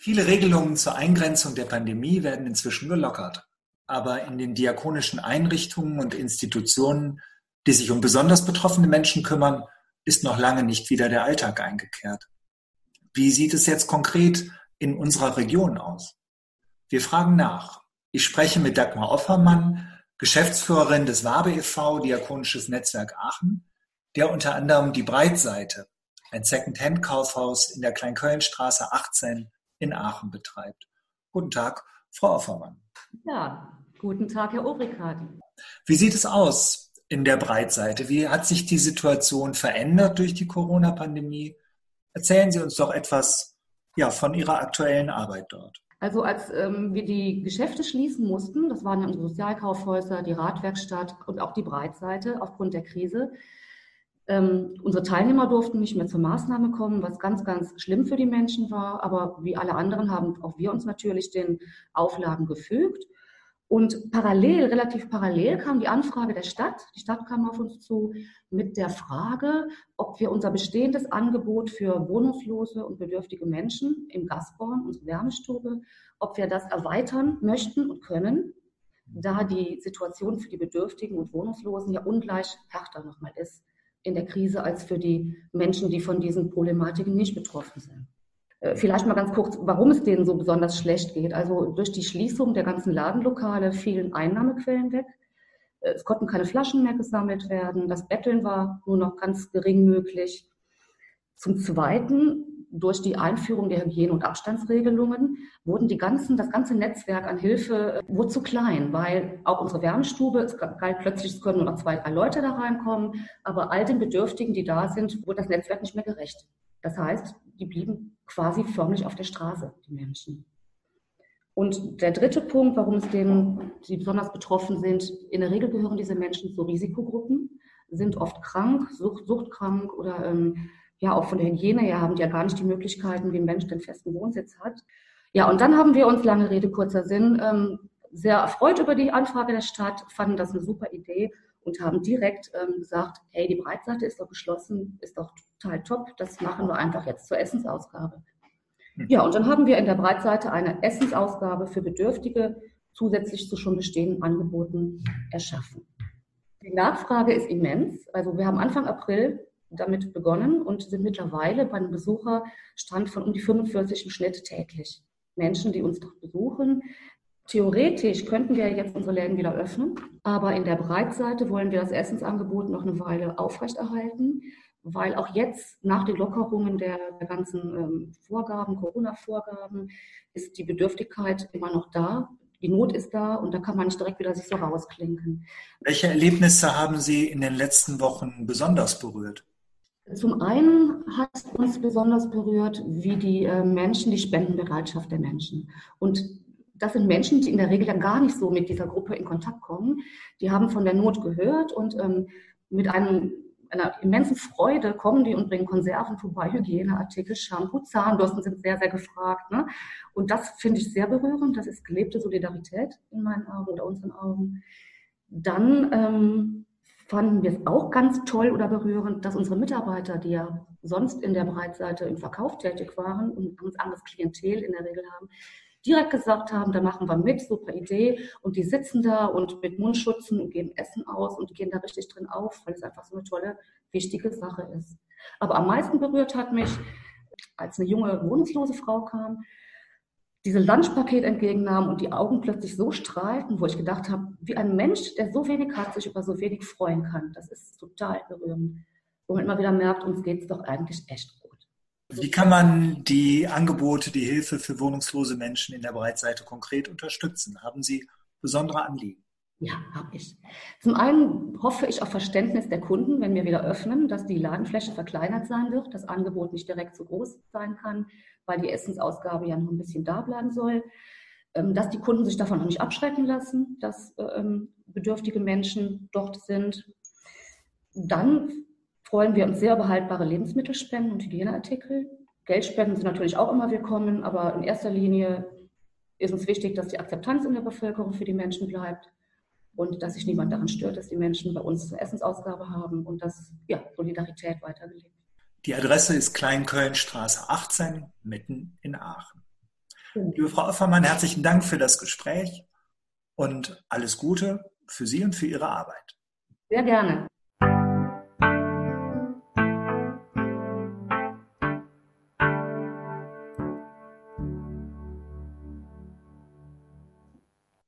Viele Regelungen zur Eingrenzung der Pandemie werden inzwischen gelockert. Aber in den diakonischen Einrichtungen und Institutionen, die sich um besonders betroffene Menschen kümmern, ist noch lange nicht wieder der Alltag eingekehrt. Wie sieht es jetzt konkret in unserer Region aus? Wir fragen nach. Ich spreche mit Dagmar Offermann, Geschäftsführerin des Wabe e.V., Diakonisches Netzwerk Aachen, der unter anderem die Breitseite, ein Second-Hand-Kaufhaus in der Kleinkölnstraße 18 in Aachen betreibt. Guten Tag, Frau Offermann. Ja, guten Tag, Herr Obrigati. Wie sieht es aus in der Breitseite? Wie hat sich die Situation verändert durch die Corona-Pandemie? Erzählen Sie uns doch etwas ja, von Ihrer aktuellen Arbeit dort. Also als ähm, wir die Geschäfte schließen mussten, das waren ja unsere Sozialkaufhäuser, die Radwerkstatt und auch die Breitseite aufgrund der Krise, ähm, unsere Teilnehmer durften nicht mehr zur Maßnahme kommen, was ganz, ganz schlimm für die Menschen war. Aber wie alle anderen haben auch wir uns natürlich den Auflagen gefügt. Und parallel, relativ parallel kam die Anfrage der Stadt. Die Stadt kam auf uns zu mit der Frage, ob wir unser bestehendes Angebot für wohnungslose und bedürftige Menschen im Gastborn, unsere Wärmestube, ob wir das erweitern möchten und können, da die Situation für die Bedürftigen und Wohnungslosen ja ungleich härter nochmal ist in der Krise als für die Menschen, die von diesen Problematiken nicht betroffen sind. Äh, vielleicht mal ganz kurz, warum es denen so besonders schlecht geht. Also durch die Schließung der ganzen Ladenlokale fielen Einnahmequellen weg. Äh, es konnten keine Flaschen mehr gesammelt werden. Das Betteln war nur noch ganz gering möglich. Zum Zweiten durch die Einführung der Hygiene- und Abstandsregelungen wurden die ganzen, das ganze Netzwerk an Hilfe äh, wurde zu klein, weil auch unsere Wärmestube, es galt plötzlich, es können nur noch zwei, drei Leute da reinkommen, aber all den Bedürftigen, die da sind, wurde das Netzwerk nicht mehr gerecht. Das heißt, die blieben quasi förmlich auf der Straße, die Menschen. Und der dritte Punkt, warum es denen, die besonders betroffen sind, in der Regel gehören diese Menschen zu Risikogruppen, sind oft krank, sucht, suchtkrank oder ähm, ja auch von der Hygiene her haben die ja gar nicht die Möglichkeiten, wie ein Mensch den festen Wohnsitz hat. Ja, und dann haben wir uns, lange Rede, kurzer Sinn, ähm, sehr erfreut über die Anfrage der Stadt, fanden das eine super Idee und haben direkt ähm, gesagt, hey, die Breitseite ist doch geschlossen, ist doch total top, das machen wir einfach jetzt zur Essensausgabe. Hm. Ja, und dann haben wir in der Breitseite eine Essensausgabe für Bedürftige zusätzlich zu schon bestehenden Angeboten erschaffen. Die Nachfrage ist immens. Also wir haben Anfang April damit begonnen und sind mittlerweile bei einem Besucherstand von um die 45 im Schnitt täglich. Menschen, die uns doch besuchen. Theoretisch könnten wir jetzt unsere Läden wieder öffnen, aber in der Breitseite wollen wir das Essensangebot noch eine Weile aufrechterhalten, weil auch jetzt nach den Lockerungen der, der ganzen ähm, Vorgaben, Corona-Vorgaben, ist die Bedürftigkeit immer noch da. Die Not ist da und da kann man nicht direkt wieder sich so rausklinken. Welche Erlebnisse haben Sie in den letzten Wochen besonders berührt? Zum einen hat uns besonders berührt, wie die äh, Menschen, die Spendenbereitschaft der Menschen. Und das sind Menschen, die in der Regel ja gar nicht so mit dieser Gruppe in Kontakt kommen. Die haben von der Not gehört und ähm, mit einem, einer immensen Freude kommen die und bringen Konserven vorbei, Hygieneartikel, Shampoo, Zahnbürsten sind sehr, sehr gefragt. Ne? Und das finde ich sehr berührend. Das ist gelebte Solidarität in meinen Augen oder unseren Augen. Dann ähm, fanden wir es auch ganz toll oder berührend, dass unsere Mitarbeiter, die ja sonst in der Breitseite im Verkauf tätig waren und ganz anderes Klientel in der Regel haben, direkt gesagt haben, da machen wir mit, super Idee. Und die sitzen da und mit Mundschutzen und geben Essen aus und gehen da richtig drin auf, weil es einfach so eine tolle, wichtige Sache ist. Aber am meisten berührt hat mich, als eine junge wohnungslose Frau kam, diese Lunchpaket entgegennahm und die Augen plötzlich so strahlten, wo ich gedacht habe, wie ein Mensch, der so wenig hat, sich über so wenig freuen kann. Das ist total berührend. Wo man immer wieder merkt, uns geht es doch eigentlich echt gut. Wie kann man die Angebote, die Hilfe für wohnungslose Menschen in der Breitseite konkret unterstützen? Haben Sie besondere Anliegen? Ja, habe ich. Zum einen hoffe ich auf Verständnis der Kunden, wenn wir wieder öffnen, dass die Ladenfläche verkleinert sein wird, das Angebot nicht direkt so groß sein kann, weil die Essensausgabe ja noch ein bisschen da bleiben soll. Ähm, dass die Kunden sich davon auch nicht abschrecken lassen, dass ähm, bedürftige Menschen dort sind. Dann freuen wir uns sehr über haltbare Lebensmittelspenden und Hygieneartikel. Geldspenden sind natürlich auch immer willkommen, aber in erster Linie ist uns wichtig, dass die Akzeptanz in der Bevölkerung für die Menschen bleibt und dass sich niemand daran stört, dass die Menschen bei uns eine Essensausgabe haben und dass ja, Solidarität weitergelebt die Adresse ist Kleinkölnstraße 18, mitten in Aachen. Liebe Frau Offermann, herzlichen Dank für das Gespräch und alles Gute für Sie und für Ihre Arbeit. Sehr gerne.